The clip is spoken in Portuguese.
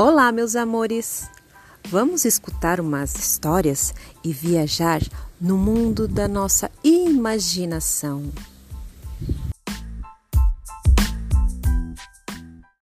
Olá, meus amores! Vamos escutar umas histórias e viajar no mundo da nossa imaginação.